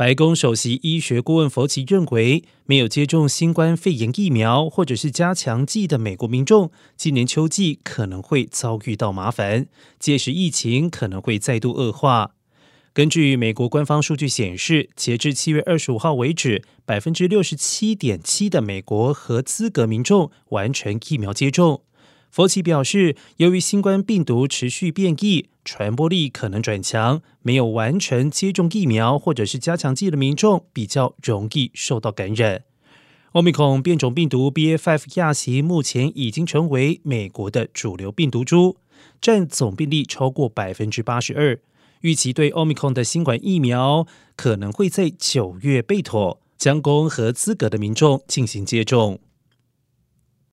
白宫首席医学顾问佛奇认为，没有接种新冠肺炎疫苗或者是加强剂的美国民众，今年秋季可能会遭遇到麻烦，届时疫情可能会再度恶化。根据美国官方数据显示，截至七月二十五号为止，百分之六十七点七的美国合资格民众完成疫苗接种。佛奇表示，由于新冠病毒持续变异，传播力可能转强，没有完成接种疫苗或者是加强剂的民众比较容易受到感染。奥密克戎变种病毒 BA.5 亚型目前已经成为美国的主流病毒株，占总病例超过百分之八十二。预期对奥密克戎的新冠疫苗可能会在九月备妥，将供合资格的民众进行接种。